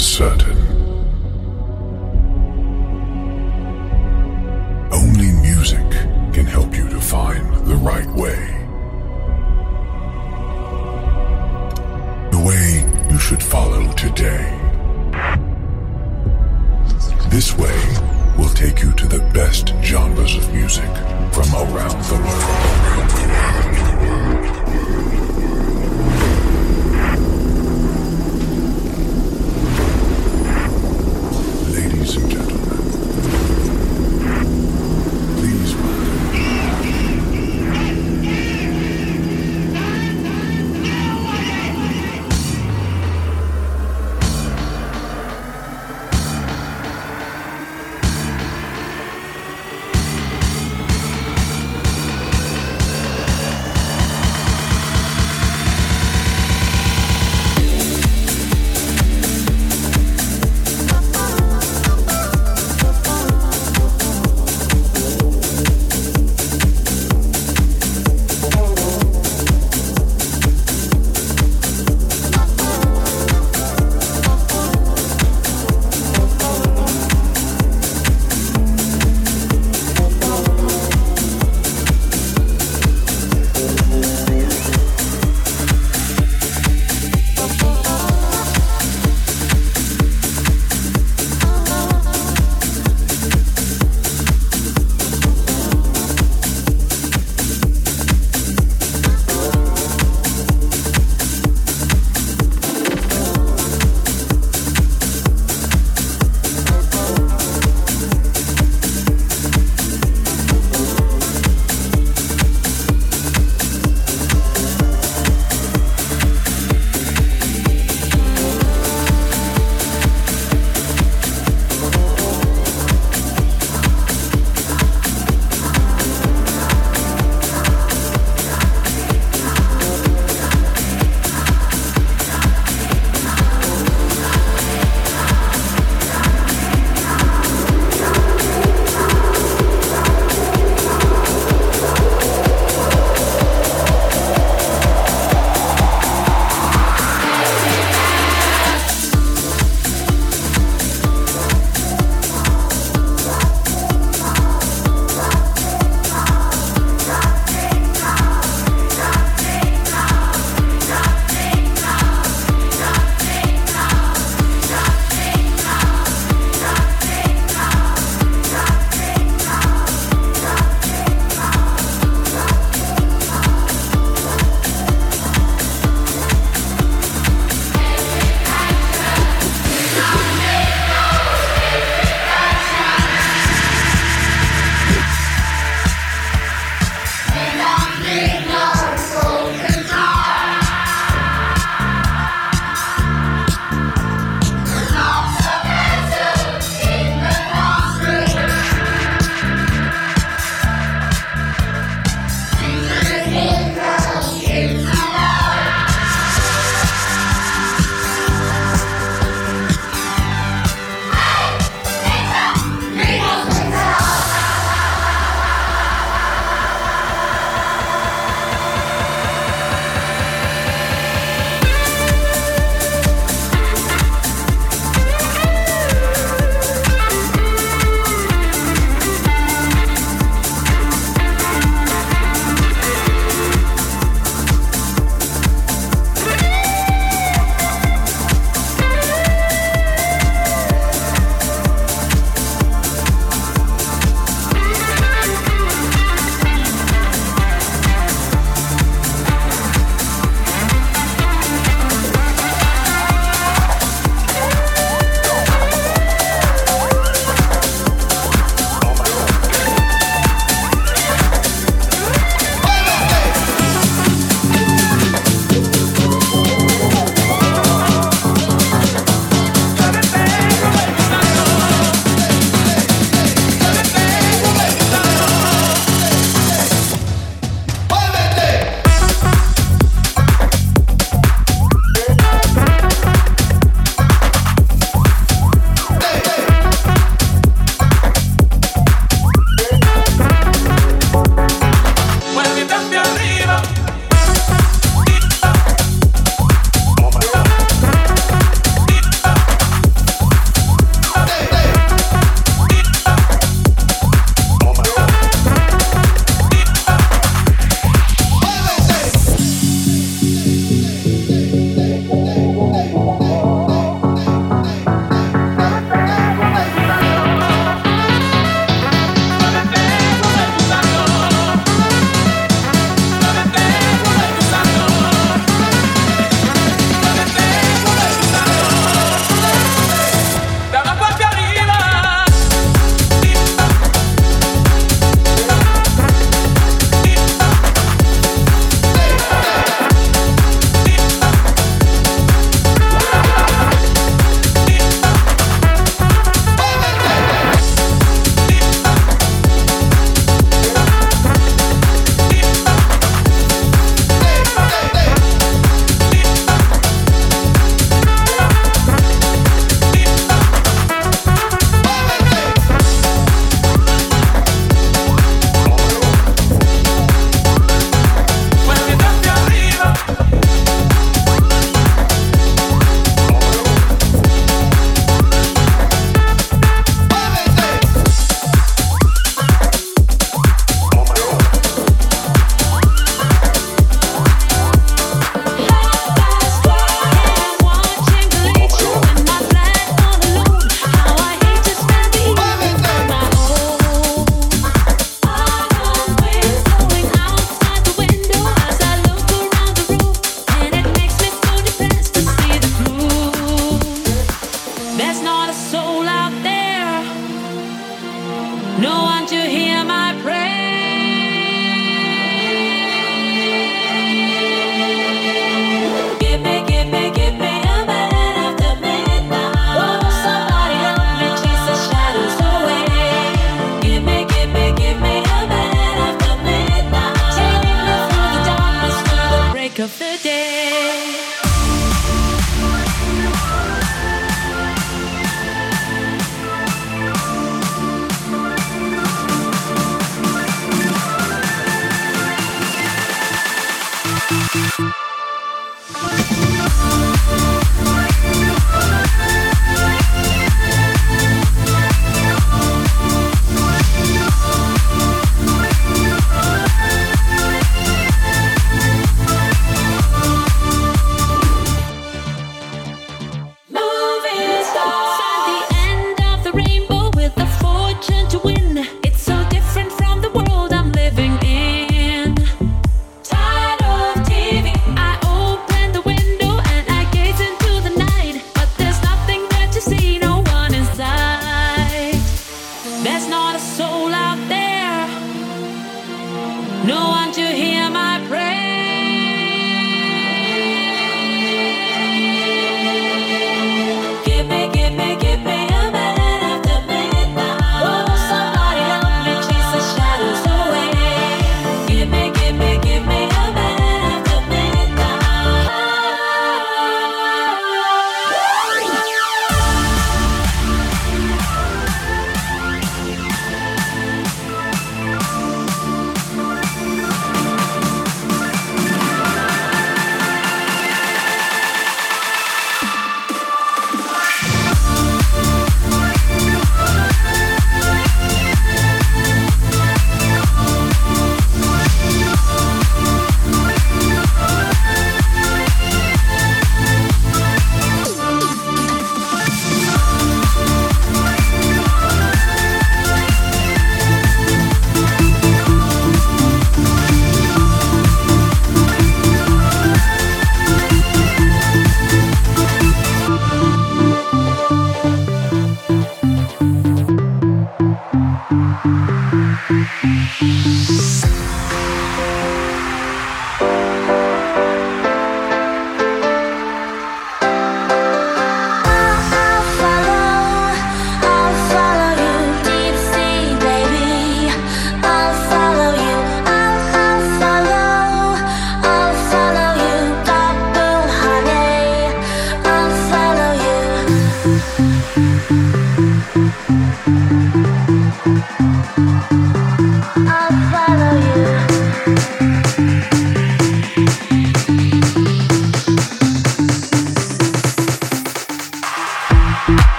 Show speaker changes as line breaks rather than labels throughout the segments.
certain.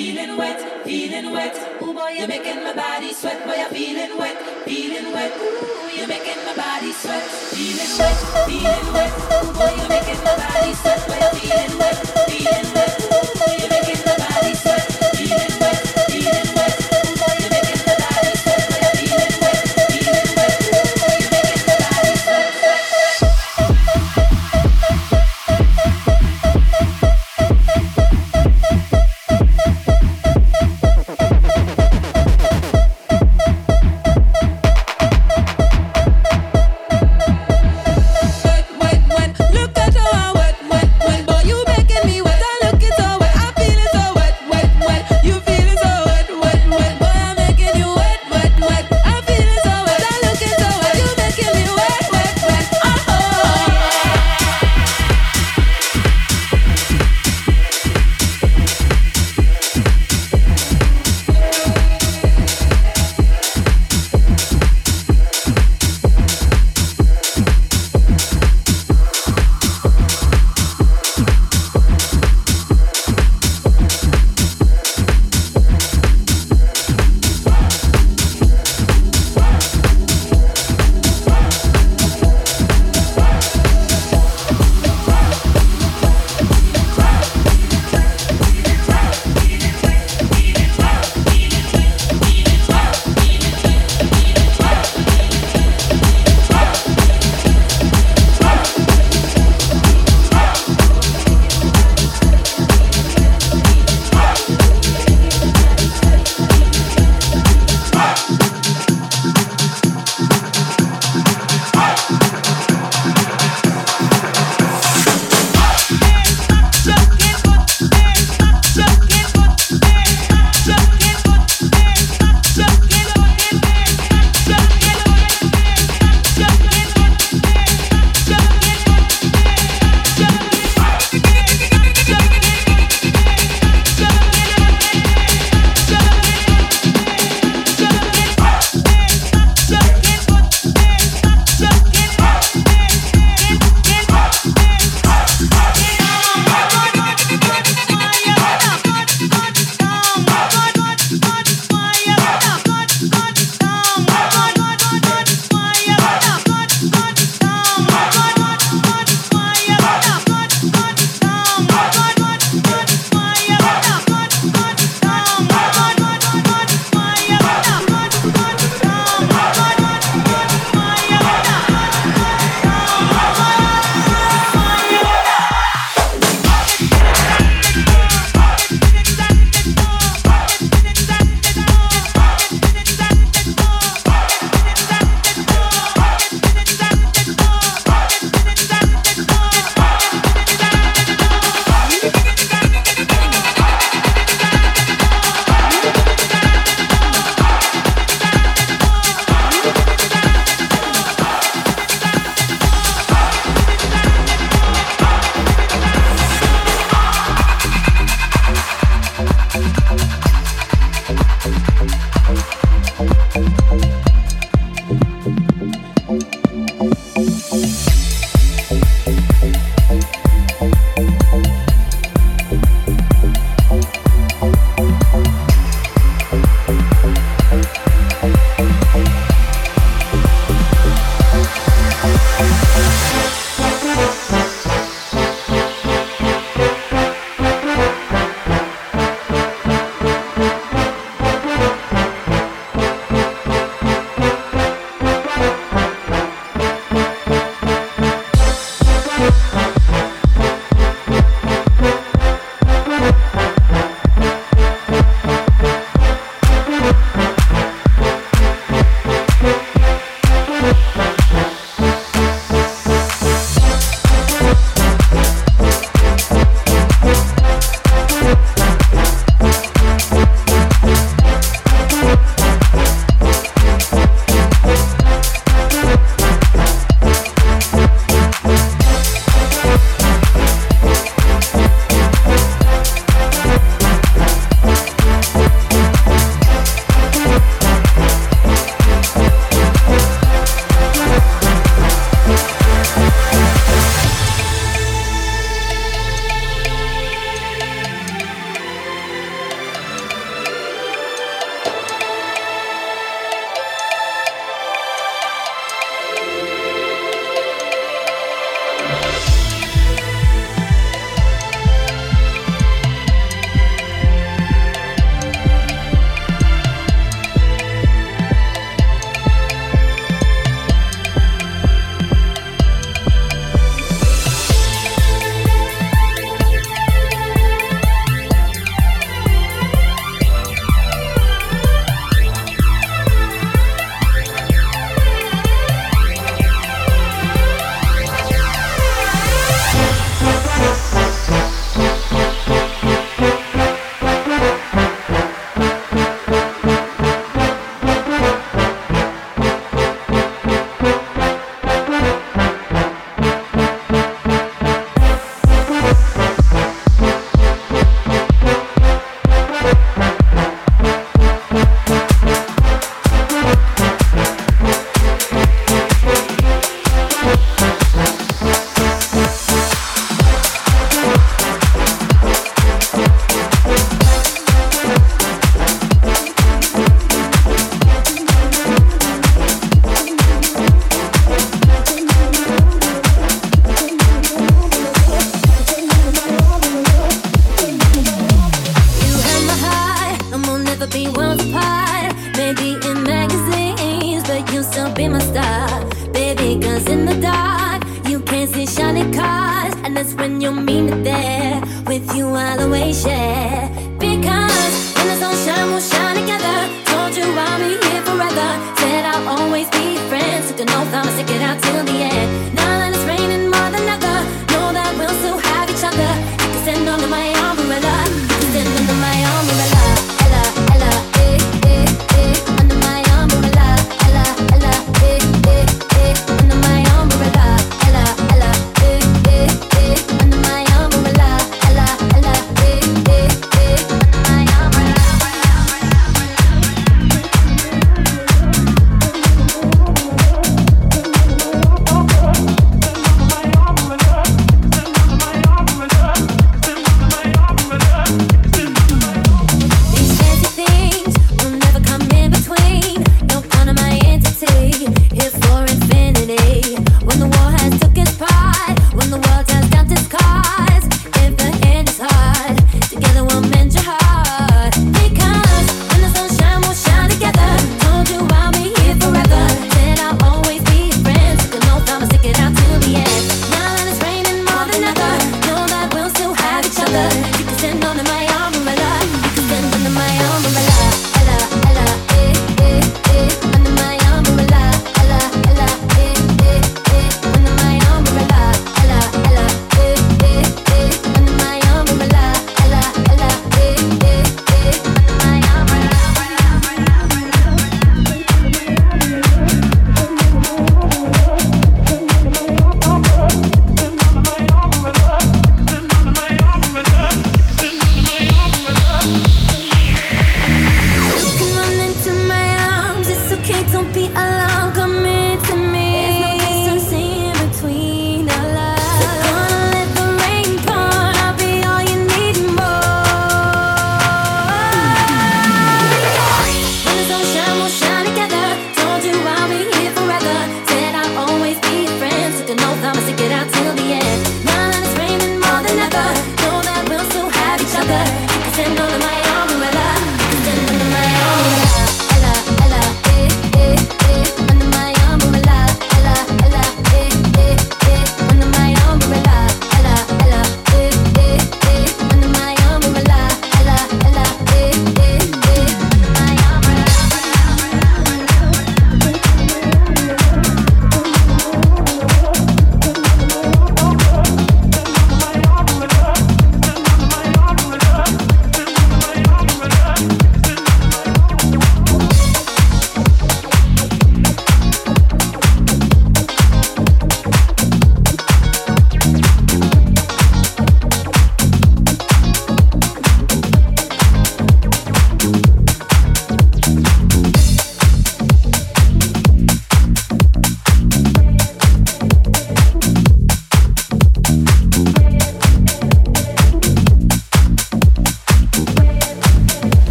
feeling wet,
feeling wet. Ooh boy,
you're making my body sweat. Boy, you're feeling wet, feeling wet. Ooh, you're making my body sweat. Feeling wet, feeling wet. Ooh boy, you're making my body sweat. Boy,
you're
feeling wet, feeling wet.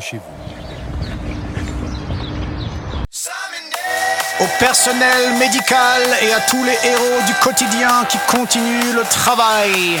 Chez vous.
Au personnel médical et à tous les héros du quotidien qui continuent le travail.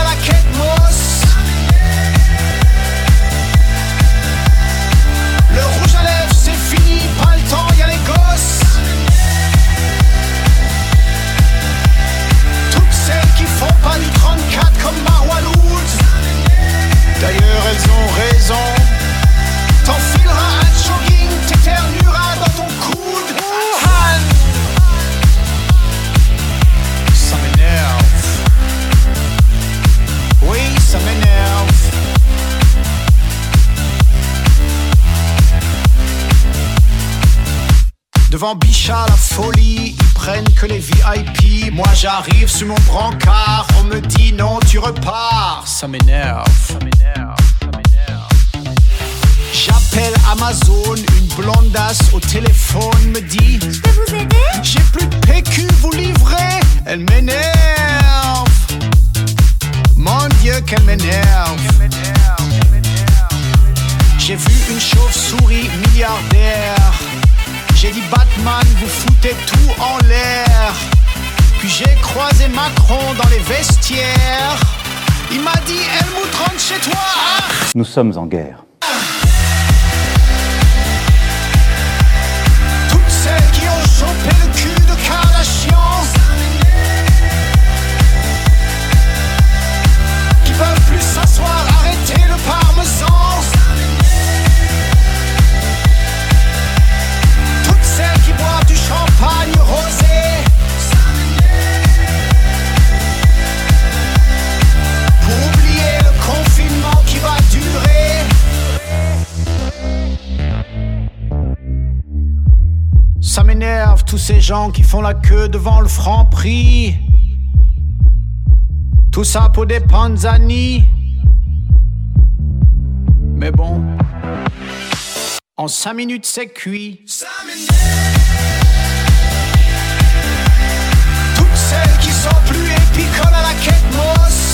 ont raison. T'enfileras un jogging, t'éternueras dans ton coude. Ça m'énerve. Oui, ça m'énerve. Devant Bichat, la folie, ils prennent que les VIP. Moi j'arrive sur mon brancard, on me dit non, tu repars. Ça m'énerve, ça m'énerve. J'appelle Amazon, une blondasse au téléphone me dit
Je peux vous aider?
J'ai plus de PQ, vous livrez? Elle m'énerve. Mon Dieu, qu'elle m'énerve. J'ai vu une chauve-souris milliardaire. J'ai dit Batman, vous foutez tout en l'air. Puis j'ai croisé Macron dans les vestiaires. Il m'a dit rentre chez toi.
Nous sommes en guerre.
Ça m'énerve tous ces gens qui font la queue devant le franc prix. Tout ça pour des panzani. Mais bon, en cinq minutes c'est cuit. Celles qui sont plus épicoles à la quête. Le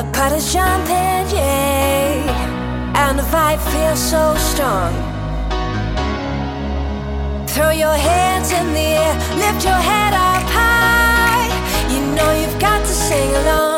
The party's jumping, yeah, and the vibe feels so strong. Throw your hands in the air, lift your head up high. You know you've got to sing along.